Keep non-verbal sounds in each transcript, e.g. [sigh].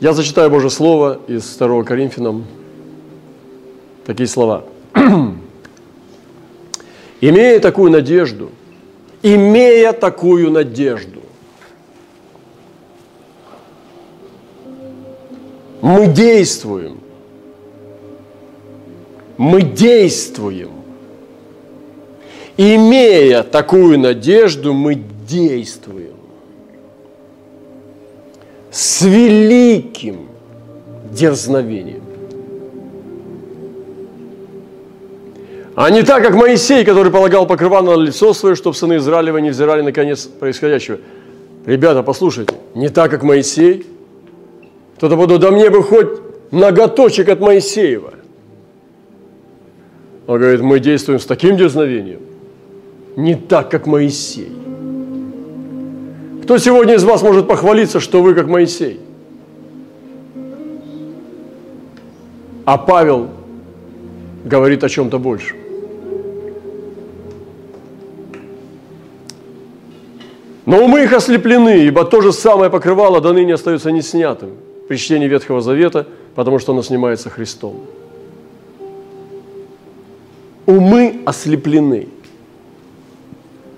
Я зачитаю Божье Слово из 2 Коринфянам. Такие слова. [clears throat] «Имея такую надежду, имея такую надежду, мы действуем. Мы действуем. Имея такую надежду, мы действуем. С великим дерзновением. А не так, как Моисей, который полагал покрывало на лицо свое, чтобы сыны Израилева не взирали на конец происходящего. Ребята, послушайте, не так, как Моисей. Кто-то подумал, да мне бы хоть ноготочек от Моисеева. Он говорит, мы действуем с таким дерзновением, не так, как Моисей. Кто сегодня из вас может похвалиться, что вы как Моисей? А Павел говорит о чем-то большем. Но умы их ослеплены, ибо то же самое покрывало до ныне остается неснятым при чтении Ветхого Завета, потому что оно снимается Христом. Умы ослеплены.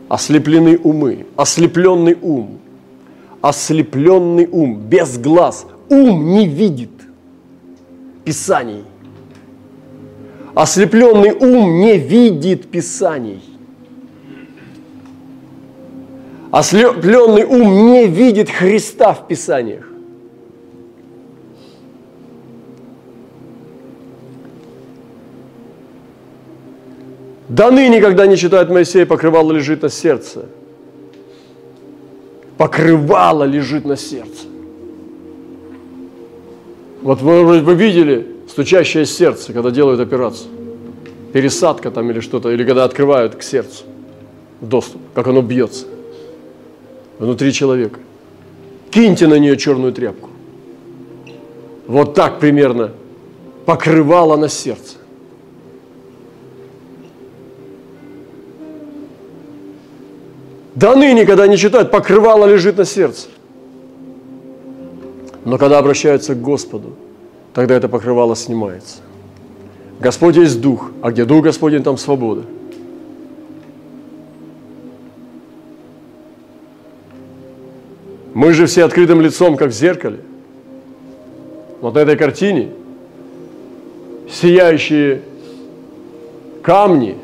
Ослеплены умы. Ослепленный ум. Ослепленный ум. Без глаз. Ум не видит Писаний. Ослепленный ум не видит Писаний. Ослепленный ум не видит Христа в Писаниях. До ныне, когда не читает Моисея, покрывало лежит на сердце. Покрывало лежит на сердце. Вот вы, вы видели стучащее сердце, когда делают операцию. Пересадка там или что-то, или когда открывают к сердцу доступ, как оно бьется внутри человека. Киньте на нее черную тряпку. Вот так примерно покрывало на сердце. До ныне, когда они читают, покрывало лежит на сердце. Но когда обращаются к Господу, тогда это покрывало снимается. Господь есть Дух, а где Дух Господень, там свобода – Мы же все открытым лицом, как в зеркале. Вот на этой картине сияющие камни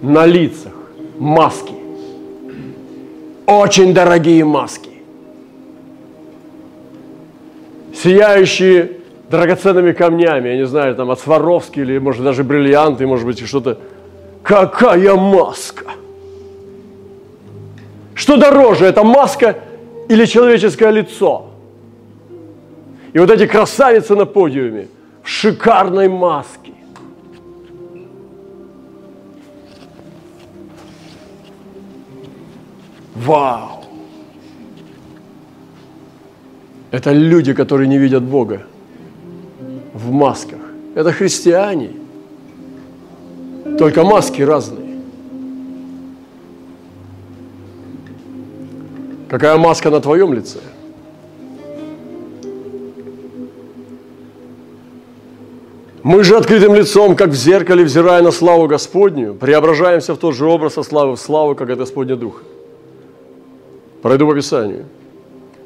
на лицах, маски. Очень дорогие маски. Сияющие драгоценными камнями, я не знаю, там от Сваровски или, может, даже бриллианты, может быть, что-то. Какая маска! Что дороже, это маска или человеческое лицо? И вот эти красавицы на подиуме в шикарной маске. Вау! Это люди, которые не видят Бога в масках. Это христиане. Только маски разные. Какая маска на твоем лице? Мы же открытым лицом, как в зеркале, взирая на славу Господню, преображаемся в тот же образ со славы в славу, как это Господня Дух. Пройду по Писанию.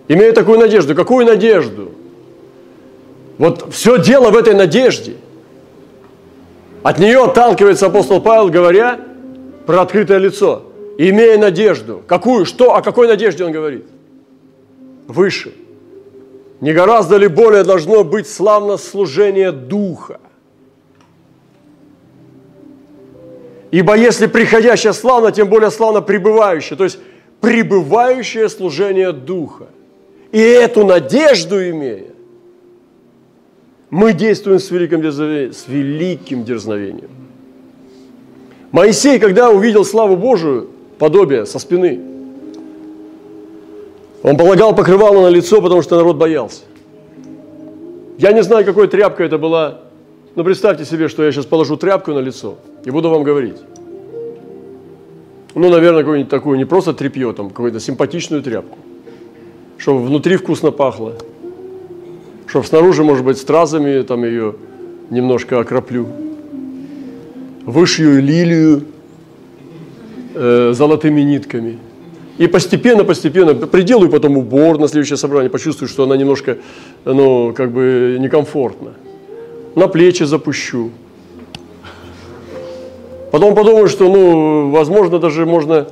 Имея такую надежду. Какую надежду? Вот все дело в этой надежде. От нее отталкивается апостол Павел, говоря про открытое лицо имея надежду. Какую? Что? О какой надежде он говорит? Выше. Не гораздо ли более должно быть славно служение Духа? Ибо если приходящее славно, тем более славно пребывающее. То есть пребывающее служение Духа. И эту надежду имея, мы действуем с великим, дерзновением, с великим дерзновением. Моисей, когда увидел славу Божию, подобие со спины. Он полагал покрывало на лицо, потому что народ боялся. Я не знаю, какой тряпкой это была, но представьте себе, что я сейчас положу тряпку на лицо и буду вам говорить. Ну, наверное, какую-нибудь такую, не просто тряпье, там, какую-то симпатичную тряпку. чтобы внутри вкусно пахло, чтобы снаружи, может быть, стразами там ее немножко окроплю, вышью лилию э, золотыми нитками. И постепенно, постепенно приделаю потом убор на следующее собрание, почувствую, что она немножко, ну, как бы некомфортна. На плечи запущу. Потом подумаю, что, ну, возможно, даже можно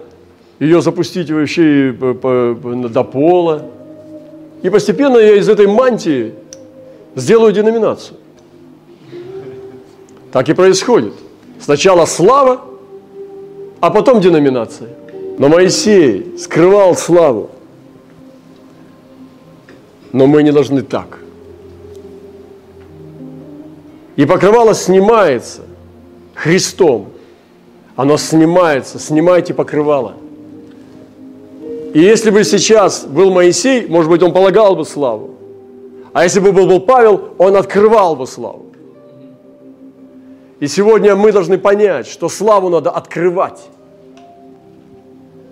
ее запустить вообще до пола. И постепенно я из этой мантии сделаю деноминацию. Так и происходит. Сначала слава, а потом деноминация. Но Моисей скрывал славу. Но мы не должны так. И покрывало снимается Христом. Оно снимается. Снимайте покрывало. И если бы сейчас был Моисей, может быть, он полагал бы славу. А если бы был, Павел, он открывал бы славу. И сегодня мы должны понять, что славу надо открывать.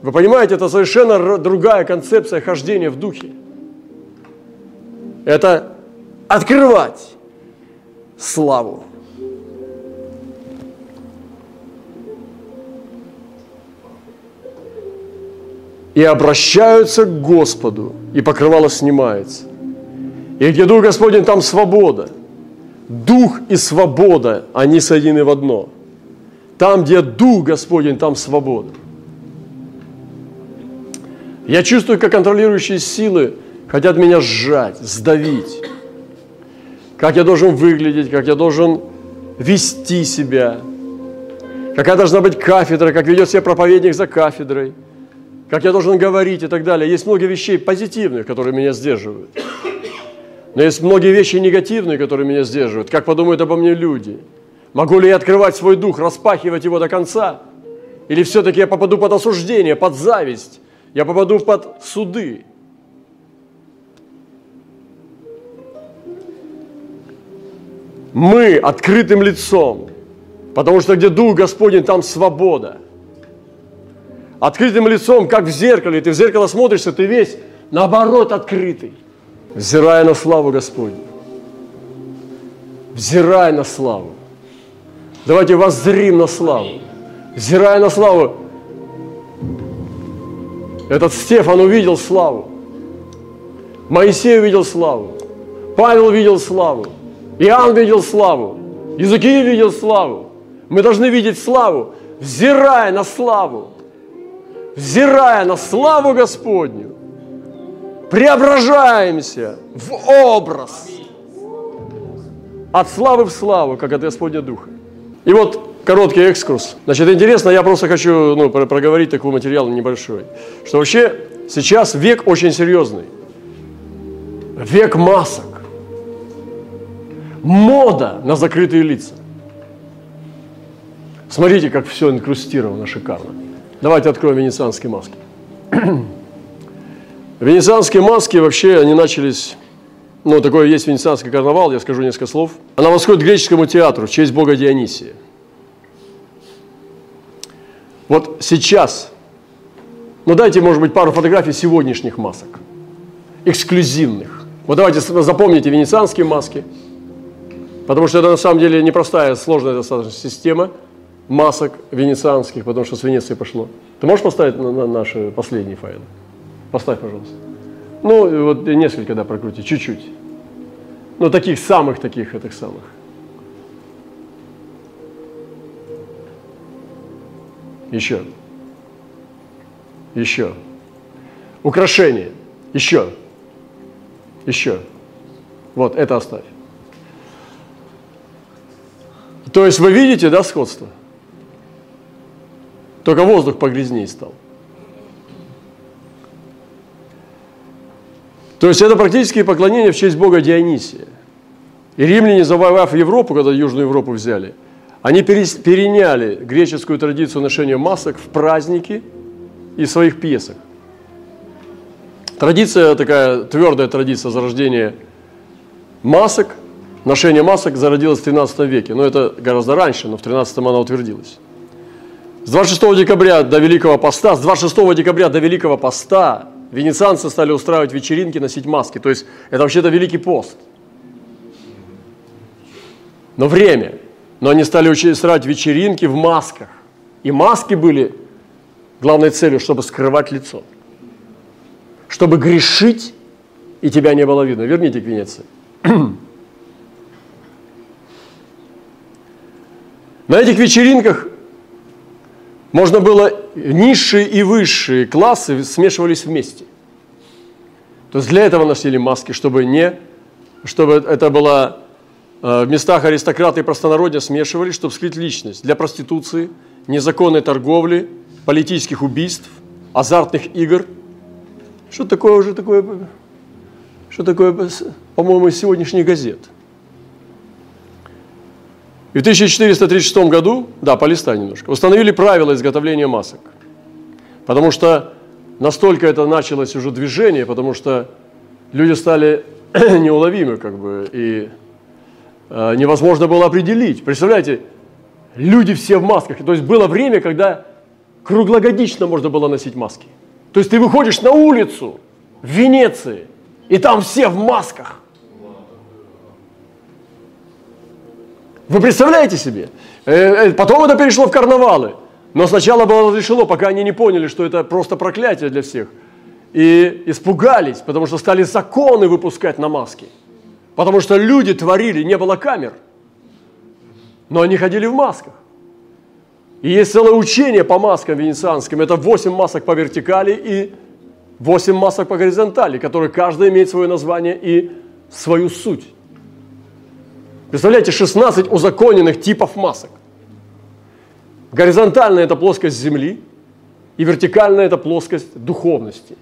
Вы понимаете, это совершенно другая концепция хождения в духе. Это открывать славу. И обращаются к Господу, и покрывало снимается. И где Дух Господень, там свобода. Дух и свобода, они соединены в одно. Там, где Дух Господень, там свобода. Я чувствую, как контролирующие силы хотят меня сжать, сдавить. Как я должен выглядеть, как я должен вести себя. Какая должна быть кафедра, как ведет себя проповедник за кафедрой. Как я должен говорить и так далее. Есть много вещей позитивных, которые меня сдерживают. Но есть многие вещи негативные, которые меня сдерживают. Как подумают обо мне люди? Могу ли я открывать свой дух, распахивать его до конца? Или все-таки я попаду под осуждение, под зависть? Я попаду под суды? Мы открытым лицом, потому что где Дух Господень, там свобода. Открытым лицом, как в зеркале. Ты в зеркало смотришься, ты весь наоборот открытый взирая на славу Господню. Взирая на славу. Давайте воззрим на славу. Взирая на славу. Этот Стефан увидел славу. Моисей увидел славу. Павел видел славу. Иоанн видел славу. Языки видел славу. Мы должны видеть славу, взирая на славу. Взирая на славу Господню преображаемся в образ от славы в славу, как от Господня Духа. И вот короткий экскурс. Значит, интересно, я просто хочу ну, проговорить такой материал небольшой, что вообще сейчас век очень серьезный. Век масок. Мода на закрытые лица. Смотрите, как все инкрустировано шикарно. Давайте откроем венецианские маски. [clears throat] Венецианские маски вообще, они начались, ну, такое есть венецианский карнавал, я скажу несколько слов. Она восходит к греческому театру в честь бога Дионисия. Вот сейчас, ну дайте, может быть, пару фотографий сегодняшних масок, эксклюзивных. Вот давайте запомните венецианские маски, потому что это на самом деле непростая, сложная достаточно система масок венецианских, потому что с Венеции пошло. Ты можешь поставить на, на наши последние файлы? Поставь, пожалуйста. Ну, вот несколько, да, прокрути, чуть-чуть. Ну, таких самых таких, этих самых. Еще. Еще. Украшение. Еще. Еще. Вот, это оставь. То есть вы видите, да, сходство? Только воздух погрязнее стал. То есть это практически поклонение в честь бога Дионисия. И римляне, завоевав Европу, когда Южную Европу взяли, они переняли греческую традицию ношения масок в праздники и своих пьесах. Традиция такая, твердая традиция зарождения масок, ношение масок зародилась в 13 веке. Но это гораздо раньше, но в 13 она утвердилась. С 26 декабря до Великого Поста, с 26 декабря до Великого Поста – венецианцы стали устраивать вечеринки, носить маски. То есть это вообще-то Великий пост. Но время. Но они стали устраивать вечеринки в масках. И маски были главной целью, чтобы скрывать лицо. Чтобы грешить, и тебя не было видно. Верните к Венеции. [clears throat] На этих вечеринках можно было низшие и высшие классы смешивались вместе. То есть для этого носили маски, чтобы не, чтобы это было э, в местах аристократы и простонародья смешивались, чтобы скрыть личность. Для проституции, незаконной торговли, политических убийств, азартных игр. Что такое уже такое, что такое, по-моему, из сегодняшних газет – и в 1436 году, да, полистай немножко, установили правила изготовления масок. Потому что настолько это началось уже движение, потому что люди стали [clears throat] неуловимы, как бы, и э, невозможно было определить. Представляете, люди все в масках. То есть было время, когда круглогодично можно было носить маски. То есть ты выходишь на улицу в Венеции, и там все в масках. Вы представляете себе? Э, э, потом это перешло в карнавалы. Но сначала было разрешено, пока они не поняли, что это просто проклятие для всех. И испугались, потому что стали законы выпускать на маски. Потому что люди творили, не было камер. Но они ходили в масках. И есть целое учение по маскам венецианским. Это 8 масок по вертикали и 8 масок по горизонтали, которые каждая имеет свое название и свою суть. Представляете, 16 узаконенных типов масок. Горизонтальная – это плоскость Земли, и вертикальная – это плоскость духовности.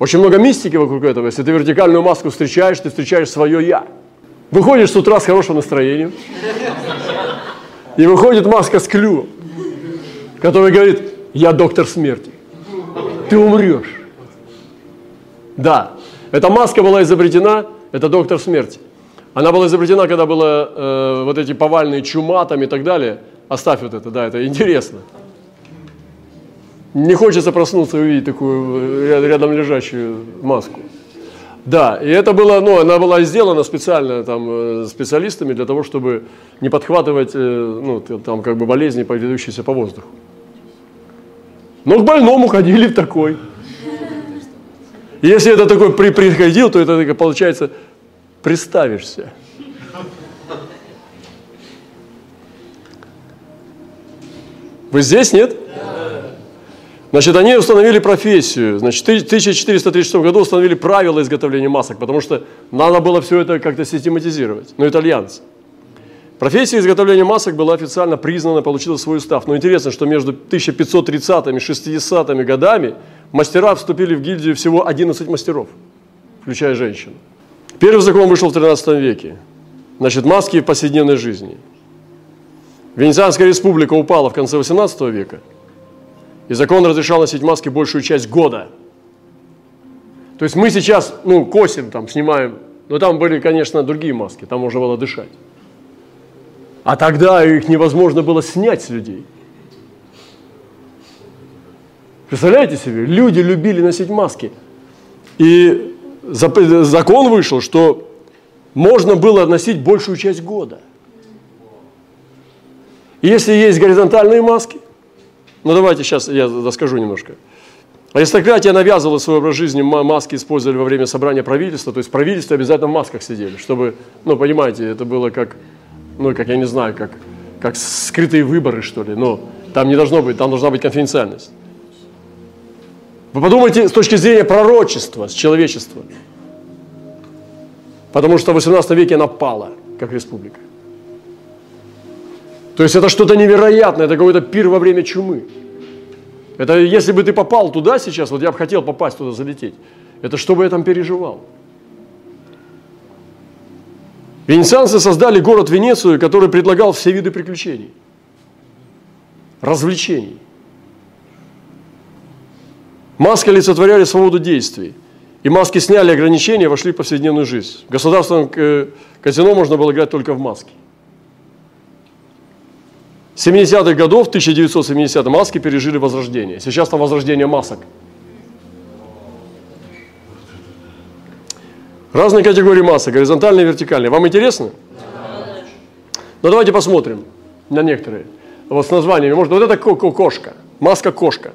Очень много мистики вокруг этого. Если ты вертикальную маску встречаешь, ты встречаешь свое «я». Выходишь с утра с хорошим настроением, и выходит маска с клювом, которая говорит, я доктор смерти. Ты умрешь. Да, эта маска была изобретена, это доктор смерти. Она была изобретена, когда было э, вот эти повальные чума там и так далее. Оставь вот это, да, это интересно. Не хочется проснуться и увидеть такую э, рядом лежащую маску. Да, и это было, ну, она была сделана специально там э, специалистами для того, чтобы не подхватывать, э, ну, там как бы болезни, передающиеся по воздуху. Но к больному ходили в такой. Если это такой при, приходил, то это получается приставишься. Вы здесь, нет? Значит, они установили профессию. Значит, в 1436 году установили правила изготовления масок, потому что надо было все это как-то систематизировать. Ну, итальянцы. Профессия изготовления масок была официально признана, получила свой устав. Но интересно, что между 1530 и 60 годами мастера вступили в гильдию всего 11 мастеров, включая женщин. Первый закон вышел в 13 веке. Значит, маски в повседневной жизни. Венецианская республика упала в конце 18 века, и закон разрешал носить маски большую часть года. То есть мы сейчас, ну, косим, там, снимаем, но там были, конечно, другие маски, там можно было дышать. А тогда их невозможно было снять с людей. Представляете себе, люди любили носить маски. И закон вышел, что можно было носить большую часть года. И если есть горизонтальные маски, ну давайте сейчас я расскажу немножко. Аристократия навязывала свой образ жизни, маски использовали во время собрания правительства, то есть правительство обязательно в масках сидели, чтобы, ну понимаете, это было как, ну как я не знаю, как, как скрытые выборы что ли, но там не должно быть, там должна быть конфиденциальность. Вы подумайте с точки зрения пророчества, с человечества. Потому что в 18 веке она пала, как республика. То есть это что-то невероятное, это какой-то пир во время чумы. Это если бы ты попал туда сейчас, вот я бы хотел попасть туда, залететь, это что бы я там переживал? Венецианцы создали город Венецию, который предлагал все виды приключений, развлечений. Маски олицетворяли свободу действий. И маски сняли ограничения, вошли в повседневную жизнь. В государственном э, казино можно было играть только в маске. 70-х годов, 1970 маски пережили возрождение. Сейчас там возрождение масок. Разные категории масок, горизонтальные и вертикальные. Вам интересно? Ну давайте посмотрим на некоторые. Вот с названиями. Может, вот это кошка, маска кошка.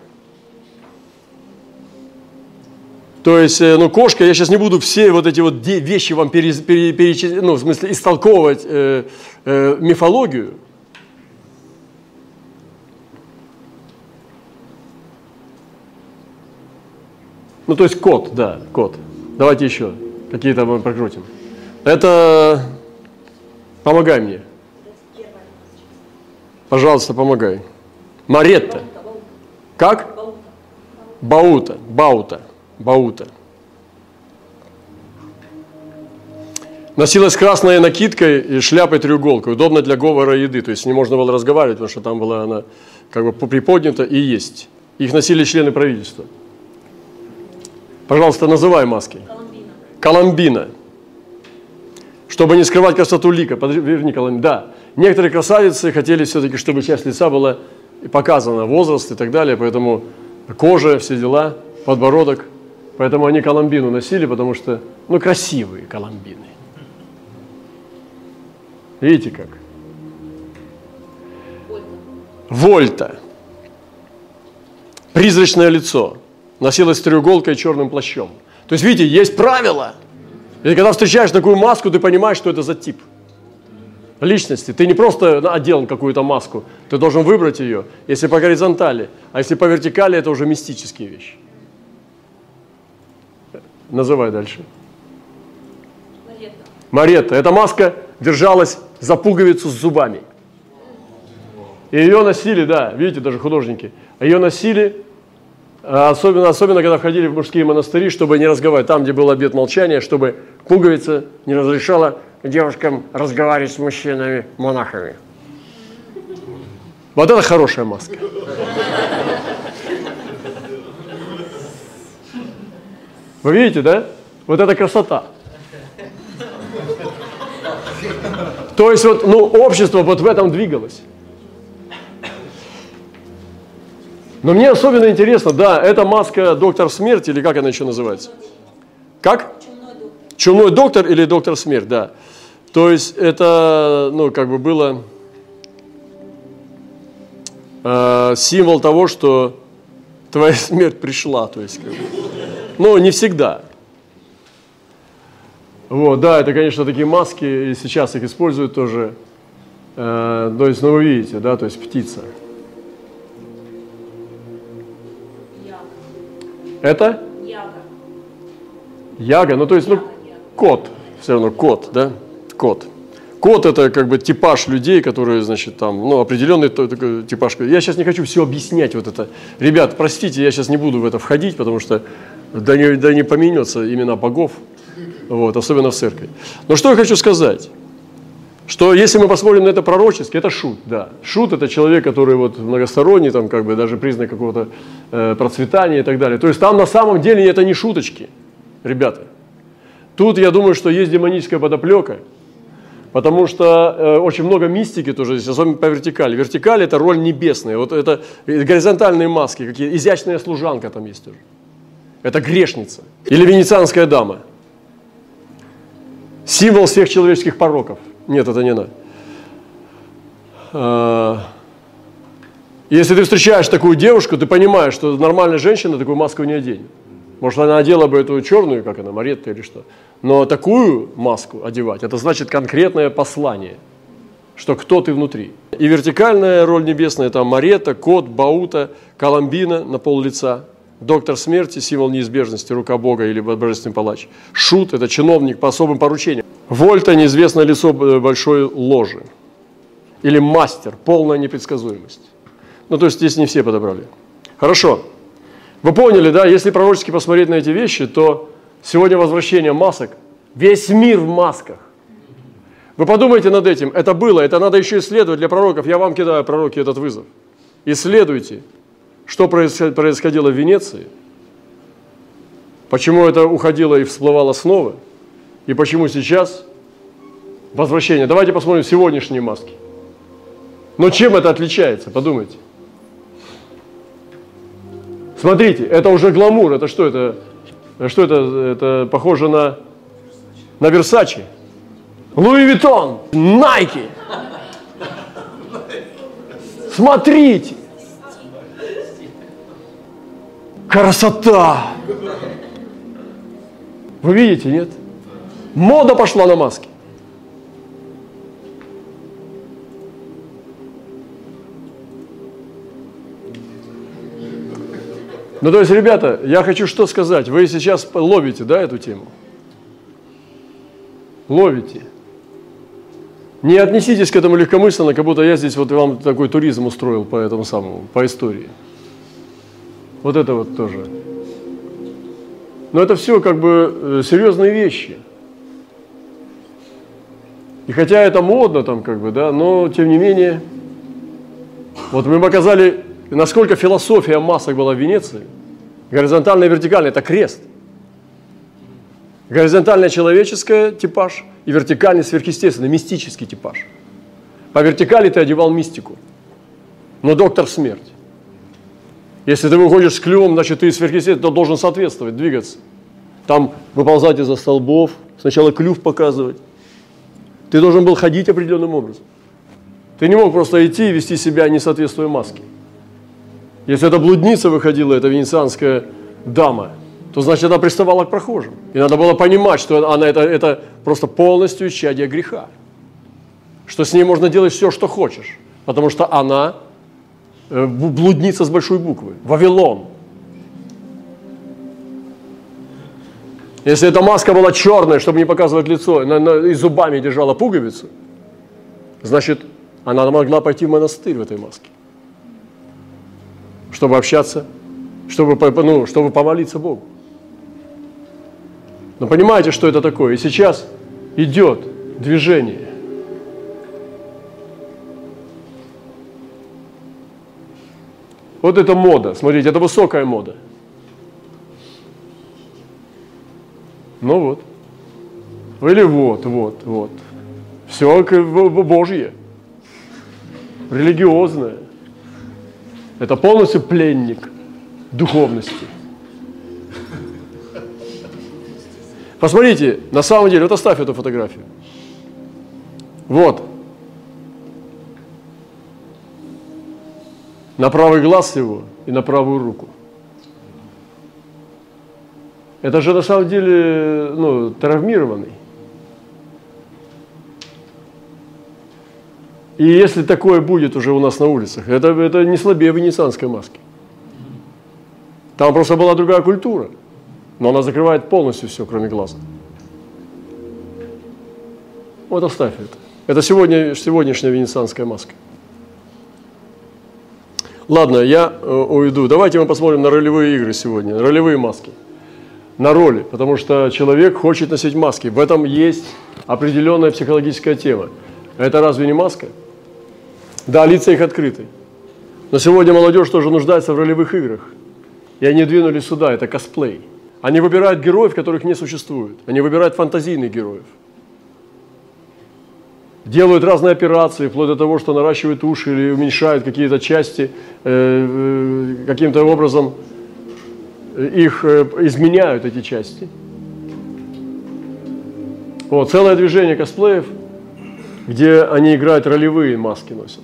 То есть, э, ну, кошка, я сейчас не буду все вот эти вот вещи вам пере, пере, перечислять, ну, в смысле, истолковывать э, э, мифологию. Ну, то есть кот, да, кот. Давайте еще какие-то мы прокрутим. Это помогай мне. Пожалуйста, помогай. Маретта. Как? Баута. Баута. Баута. Носилась красная накидкой и шляпой треуголкой. Удобно для говора еды. То есть не можно было разговаривать, потому что там была она как бы приподнята и есть. Их носили члены правительства. Пожалуйста, называй маски. Коломбина. Коломбина. Чтобы не скрывать красоту лика. Верни Коломбина. Да. Некоторые красавицы хотели все-таки, чтобы часть лица была показана, возраст и так далее. Поэтому кожа, все дела, подбородок. Поэтому они коломбину носили, потому что, ну, красивые коломбины. Видите как? Вольта. Призрачное лицо. Носилось треуголкой и черным плащом. То есть, видите, есть правила. И когда встречаешь такую маску, ты понимаешь, что это за тип личности. Ты не просто одел какую-то маску, ты должен выбрать ее, если по горизонтали, а если по вертикали, это уже мистические вещи. Называй дальше. Маретта. Маретта. Эта маска держалась за пуговицу с зубами. И ее носили, да, видите, даже художники, ее носили, а, особенно, особенно когда входили в мужские монастыри, чтобы не разговаривать, там, где был обед молчания, чтобы пуговица не разрешала девушкам разговаривать с мужчинами, монахами. Вот это хорошая маска. Вы видите, да? Вот это красота. То есть вот, ну, общество вот в этом двигалось. Но мне особенно интересно, да, это маска доктор смерть или как она еще называется? Как? Чумной доктор или доктор смерть, да. То есть это, ну, как бы было э, символ того, что твоя смерть пришла, то есть, как бы. Но не всегда. Вот, да, это, конечно, такие маски, и сейчас их используют тоже. Э, то есть, ну, вы видите, да, то есть птица. Яга. Это? Яга. Яга, ну, то есть, ну, кот, все равно кот, да, кот. Кот это как бы типаж людей, которые, значит, там, ну, определенный такой типаж. Я сейчас не хочу все объяснять вот это. Ребят, простите, я сейчас не буду в это входить, потому что да не, да не поменется имена богов вот, особенно в церкви. Но что я хочу сказать? Что если мы посмотрим на это пророчески, это шут, да. Шут – это человек, который вот многосторонний, там как бы даже признак какого-то э, процветания и так далее. То есть там на самом деле это не шуточки, ребята. Тут я думаю, что есть демоническая подоплека, потому что э, очень много мистики тоже здесь, особенно по вертикали. Вертикаль – это роль небесная, вот это горизонтальные маски, какие изящная служанка там есть тоже. Это грешница. Или венецианская дама – Символ всех человеческих пороков. Нет, это не надо. А, если ты встречаешь такую девушку, ты понимаешь, что нормальная женщина такую маску не оденет. Может, она одела бы эту черную, как она, Маретта или что. Но такую маску одевать, это значит конкретное послание, что кто ты внутри. И вертикальная роль небесная, это Маретта, кот, баута, коломбина на пол лица – Доктор смерти – символ неизбежности, рука Бога или божественный палач. Шут – это чиновник по особым поручениям. Вольта – неизвестное лицо большой ложи. Или мастер – полная непредсказуемость. Ну, то есть здесь не все подобрали. Хорошо. Вы поняли, да, если пророчески посмотреть на эти вещи, то сегодня возвращение масок, весь мир в масках. Вы подумайте над этим, это было, это надо еще исследовать для пророков. Я вам кидаю, пророки, этот вызов. Исследуйте, что происходило в Венеции, почему это уходило и всплывало снова, и почему сейчас возвращение. Давайте посмотрим сегодняшние маски. Но чем это отличается, подумайте. Смотрите, это уже гламур, это что это? Что это? Это похоже на на Версачи, Луи Виттон, Найки. Смотрите. Красота! Вы видите, нет? Мода пошла на маски. Ну, то есть, ребята, я хочу что сказать. Вы сейчас ловите, да, эту тему? Ловите. Не отнеситесь к этому легкомысленно, как будто я здесь вот вам такой туризм устроил по этому самому, по истории. Вот это вот тоже. Но это все как бы э, серьезные вещи. И хотя это модно там как бы, да, но тем не менее, вот мы показали, насколько философия масок была в Венеции. Горизонтальная и вертикальная – это крест. Горизонтальная человеческая типаж и вертикальный сверхъестественный, мистический типаж. По вертикали ты одевал мистику, но доктор смерть. Если ты выходишь с клювом, значит ты сверхъестественный, то должен соответствовать, двигаться. Там выползать из-за столбов, сначала клюв показывать. Ты должен был ходить определенным образом. Ты не мог просто идти и вести себя, не соответствуя маске. Если эта блудница выходила, эта венецианская дама, то значит она приставала к прохожим. И надо было понимать, что она это, это просто полностью исчадие греха. Что с ней можно делать все, что хочешь. Потому что она блудница с большой буквы. Вавилон. Если эта маска была черная, чтобы не показывать лицо, и зубами держала пуговицу, значит, она могла пойти в монастырь в этой маске, чтобы общаться, чтобы, ну, чтобы помолиться Богу. Но понимаете, что это такое? И сейчас идет движение. Вот это мода. Смотрите, это высокая мода. Ну вот. Или вот, вот, вот. Все Божье. Религиозное. Это полностью пленник духовности. Посмотрите, на самом деле, вот оставь эту фотографию. Вот. На правый глаз его и на правую руку. Это же на самом деле ну, травмированный. И если такое будет уже у нас на улицах, это, это не слабее венецианской маски. Там просто была другая культура но она закрывает полностью все, кроме глаза. Вот оставь это. Это сегодня, сегодняшняя венецианская маска. Ладно, я э, уйду. Давайте мы посмотрим на ролевые игры сегодня, ролевые маски. На роли, потому что человек хочет носить маски. В этом есть определенная психологическая тема. Это разве не маска? Да, лица их открыты. Но сегодня молодежь тоже нуждается в ролевых играх. И они двинулись сюда, это косплей. Они выбирают героев, которых не существует. Они выбирают фантазийных героев. Делают разные операции, вплоть до того, что наращивают уши или уменьшают какие-то части, э, э, каким-то образом их э, изменяют, эти части. Вот, целое движение косплеев, где они играют ролевые маски носят.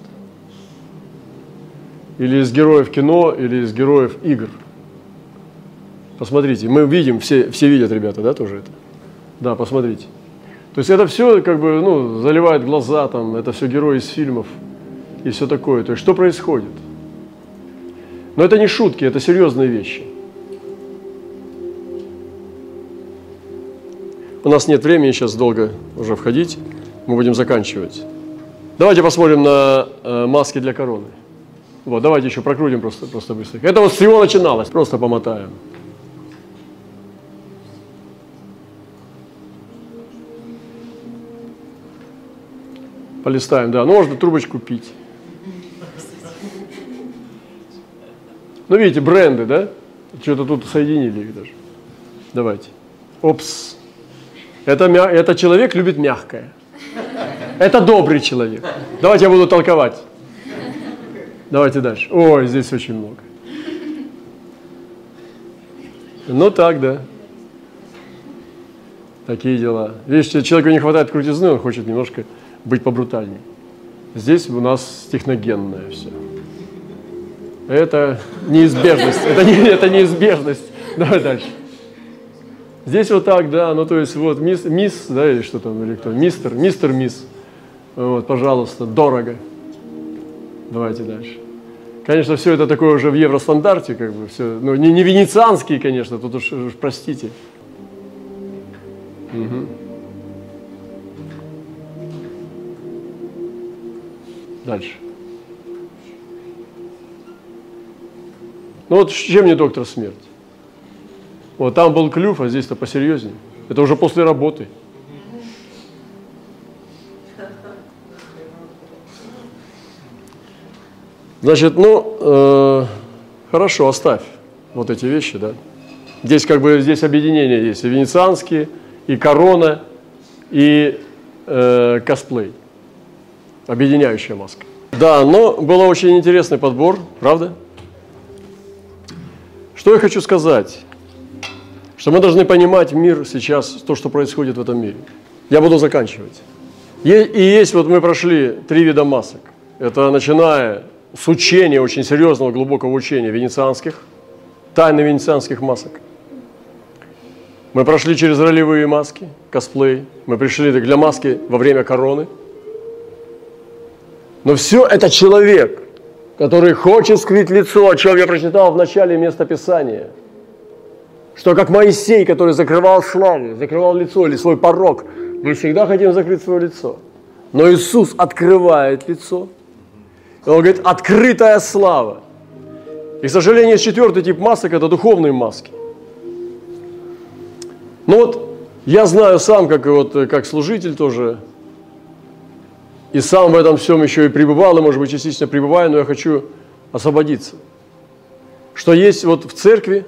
Или из героев кино, или из героев игр – Посмотрите, мы видим, все, все видят, ребята, да, тоже это? Да, посмотрите. То есть это все как бы, ну, заливает глаза, там, это все герои из фильмов и все такое. То есть что происходит? Но это не шутки, это серьезные вещи. У нас нет времени сейчас долго уже входить, мы будем заканчивать. Давайте посмотрим на э, маски для короны. Вот, давайте еще прокрутим просто, просто быстро. Это вот с чего начиналось, просто помотаем. Полистаем, да. Ну, можно трубочку пить. Ну, видите, бренды, да? Что-то тут соединили их даже. Давайте. Опс. Это, это человек любит мягкое. Это добрый человек. Давайте я буду толковать. Давайте дальше. Ой, здесь очень много. Ну так, да. Такие дела. Видишь, человеку не хватает крутизны, он хочет немножко быть побрутальнее. Здесь у нас техногенное все. Это неизбежность. Это, не, это неизбежность. Давай дальше. Здесь вот так, да, ну то есть вот мисс, мисс да, или что там, или кто, мистер, мистер, мисс. Вот, пожалуйста, дорого. Давайте дальше. Конечно, все это такое уже в евростандарте, как бы все, ну не, не венецианские, конечно, тут уж, уж простите. Угу. Дальше. Ну вот чем не доктор смерть? Вот там был клюв, а здесь-то посерьезнее. Это уже после работы. Значит, ну, э, хорошо, оставь вот эти вещи, да. Здесь как бы здесь объединение есть и венецианские, и корона, и э, косплей. Объединяющая маска. Да, но был очень интересный подбор, правда? Что я хочу сказать? Что мы должны понимать мир сейчас, то, что происходит в этом мире. Я буду заканчивать. И есть, вот мы прошли три вида масок. Это начиная с учения, очень серьезного, глубокого учения венецианских, тайны венецианских масок. Мы прошли через ролевые маски, косплей. Мы пришли для маски во время короны. Но все это человек, который хочет скрыть лицо, о чем я прочитал в начале места Писания. Что как Моисей, который закрывал славу, закрывал лицо или свой порог, мы всегда хотим закрыть свое лицо. Но Иисус открывает лицо. И Он говорит, открытая слава. И, к сожалению, четвертый тип масок – это духовные маски. Ну вот, я знаю сам, как, вот, как служитель тоже, и сам в этом всем еще и пребывал, и, может быть, частично пребываю, но я хочу освободиться. Что есть вот в церкви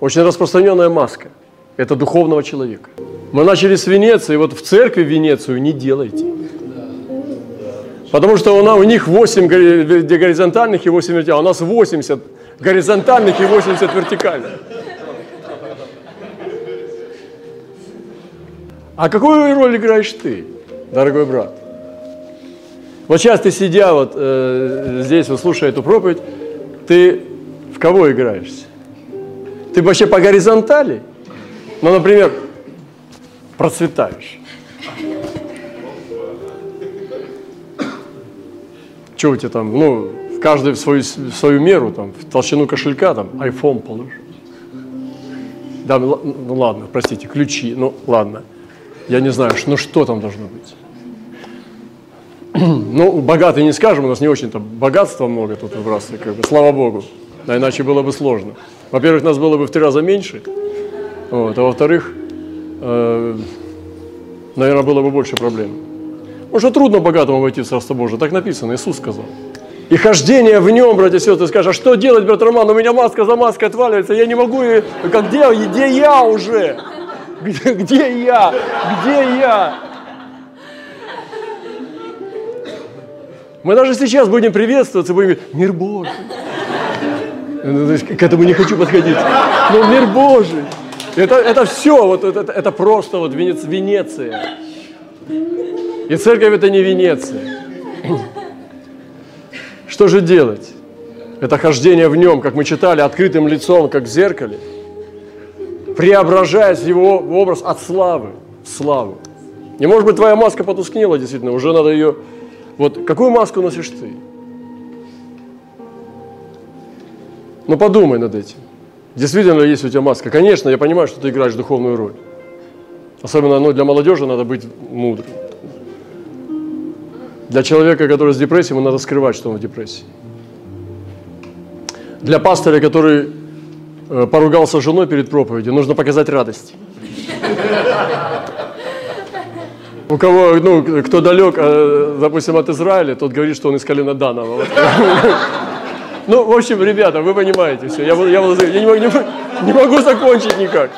очень распространенная маска. Это духовного человека. Мы начали с Венеции, вот в церкви Венецию не делайте. Потому что у, нас, у них 8 горизонтальных и 8 вертикальных, а у нас 80 горизонтальных и 80 вертикальных. А какую роль играешь ты, дорогой брат? Вот сейчас ты сидя вот э, здесь, вот слушая эту проповедь, ты в кого играешься? Ты вообще по горизонтали? Ну, например, процветаешь. Что у тебя там, ну, каждый в свою, в свою меру, там, в толщину кошелька, там, iPhone положишь. Да, ну, ну ладно, простите, ключи, ну ладно. Я не знаю, ну что там должно быть. [clears throat] Ну, богатый не скажем, у нас не очень-то богатства много тут в раз, как бы, слава Богу. А иначе было бы сложно. Во-первых, нас было бы в три раза меньше, вот, а во-вторых, э, наверное, было бы больше проблем. Потому что трудно богатому войти в Царство Божие, так написано, Иисус сказал. И хождение в нем, братья и сестры, скажешь, а что делать, брат Роман, у меня маска за маской отваливается, я не могу, и, как где, где я уже? Где, где я? Где я? Мы даже сейчас будем приветствоваться, будем говорить, мир Божий. Ну, к этому не хочу подходить. Но мир Божий. Это, это все, вот это, это просто вот Венец, Венеция. И церковь это не Венеция. Что же делать? Это хождение в нем, как мы читали, открытым лицом, как в зеркале, преображаясь в его образ от славы в славу. Не может быть, твоя маска потускнела, действительно, уже надо ее вот какую маску носишь ты? Ну подумай над этим. Действительно ли есть у тебя маска? Конечно, я понимаю, что ты играешь духовную роль. Особенно ну, для молодежи надо быть мудрым. Для человека, который с депрессией, ему надо скрывать, что он в депрессии. Для пастыря, который э, поругался с женой перед проповедью, нужно показать радость. У кого, ну, кто далек, э, допустим, от Израиля, тот говорит, что он из колена Данова. Ну, в общем, ребята, вы понимаете все. Я, я, я не, могу, не, не могу закончить никак.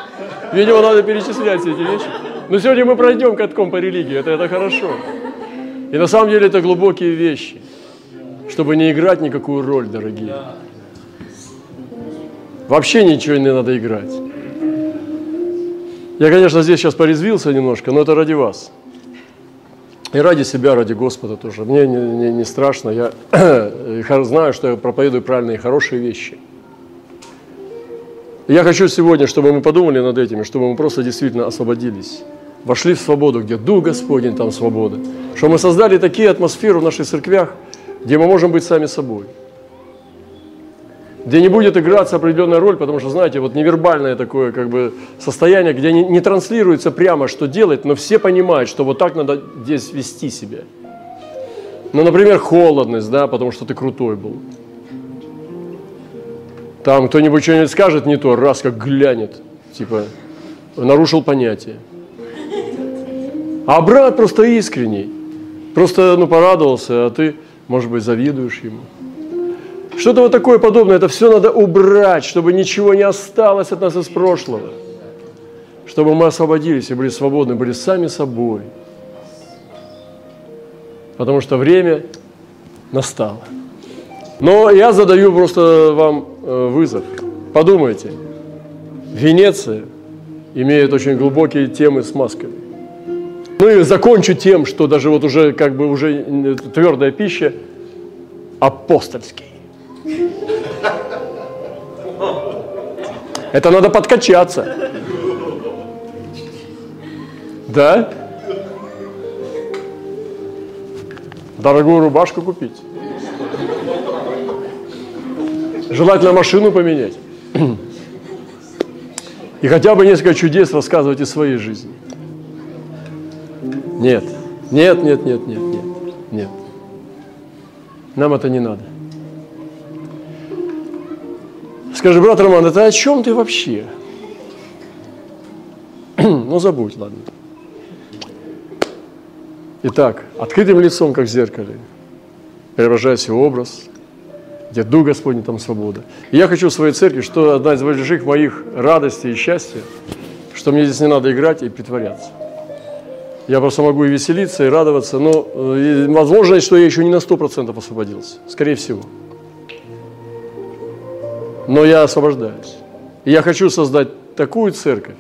Видимо, надо перечислять все эти вещи. Но сегодня мы пройдем катком по религии, это, это хорошо. И на самом деле это глубокие вещи, чтобы не играть никакую роль, дорогие. Вообще ничего не надо играть. Я, конечно, здесь сейчас порезвился немножко, но это ради вас. И ради себя, ради Господа тоже. Мне не, не, не страшно. Я [clears throat] знаю, что я проповедую правильные хорошие вещи. Я хочу сегодня, чтобы мы подумали над этим, чтобы мы просто действительно освободились. Вошли в свободу, где Дух Господень, там свобода. Чтобы мы создали такие атмосферы в наших церквях, где мы можем быть сами собой – где не будет играться определенная роль, потому что, знаете, вот невербальное такое как бы состояние, где не, не транслируется прямо, что делать, но все понимают, что вот так надо здесь вести себя. Ну, например, холодность, да, потому что ты крутой был. Там кто-нибудь что-нибудь скажет не то, раз как глянет, типа, нарушил понятие. А брат просто искренний, просто, ну, порадовался, а ты, может быть, завидуешь ему. Что-то вот такое подобное, это все надо убрать, чтобы ничего не осталось от нас из прошлого. Чтобы мы освободились и были свободны, были сами собой. Потому что время настало. Но я задаю просто вам э, вызов. Подумайте. Венеция имеет очень глубокие темы с масками. Ну и закончу тем, что даже вот уже как бы уже твердая пища апостольский. Это надо подкачаться. Да? Дорогую рубашку купить. Желательно машину поменять. И хотя бы несколько чудес рассказывать из своей жизни. Нет, нет, нет, нет, нет, нет, нет. Нам это не надо. Скажи, брат Роман, это о чем ты вообще? [clears throat] ну, забудь, ладно. Итак, открытым лицом, как в зеркале, преображайся образ, где Дух Господень, там свобода. И я хочу в своей церкви, что одна из больших моих радостей и счастья, что мне здесь не надо играть и притворяться. Я просто могу и веселиться, и радоваться, но э, возможно, что я еще не на 100% освободился, скорее всего но я освобождаюсь. Я хочу создать такую церковь,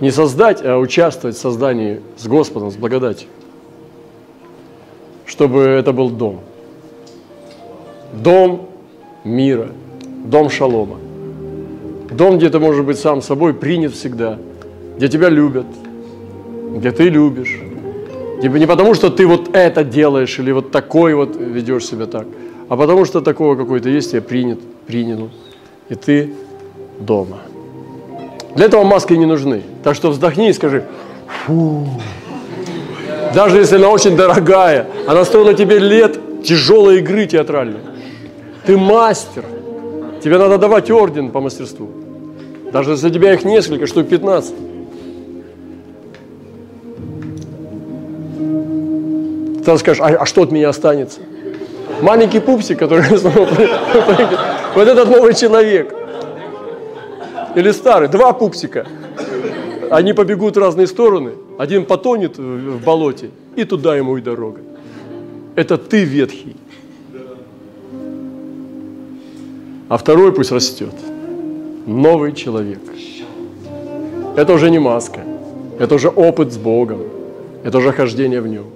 не создать, а участвовать в создании с Господом, с благодатью, чтобы это был дом. Дом мира, дом шалома. Дом, где ты можешь быть сам собой, принят всегда, где тебя любят, где ты любишь. Типа не потому, что ты вот это делаешь или вот такой вот ведешь себя так, а потому что такого какой-то есть, я принят – принял, и ты дома. Для этого маски не нужны. Так что вздохни и скажи, фу. Даже если она очень дорогая, она стоила тебе лет тяжелой игры театральной. Ты мастер. Тебе надо давать орден по мастерству. Даже если у тебя их несколько, штук 15. Ты скажешь, а, а что от меня останется? Маленький пупсик, который [laughs] Вот этот новый человек. Или старый. Два пупсика. Они побегут в разные стороны. Один потонет в болоте, и туда ему и дорога. Это ты ветхий. А второй пусть растет. Новый человек. Это уже не маска. Это уже опыт с Богом. Это уже хождение в нем.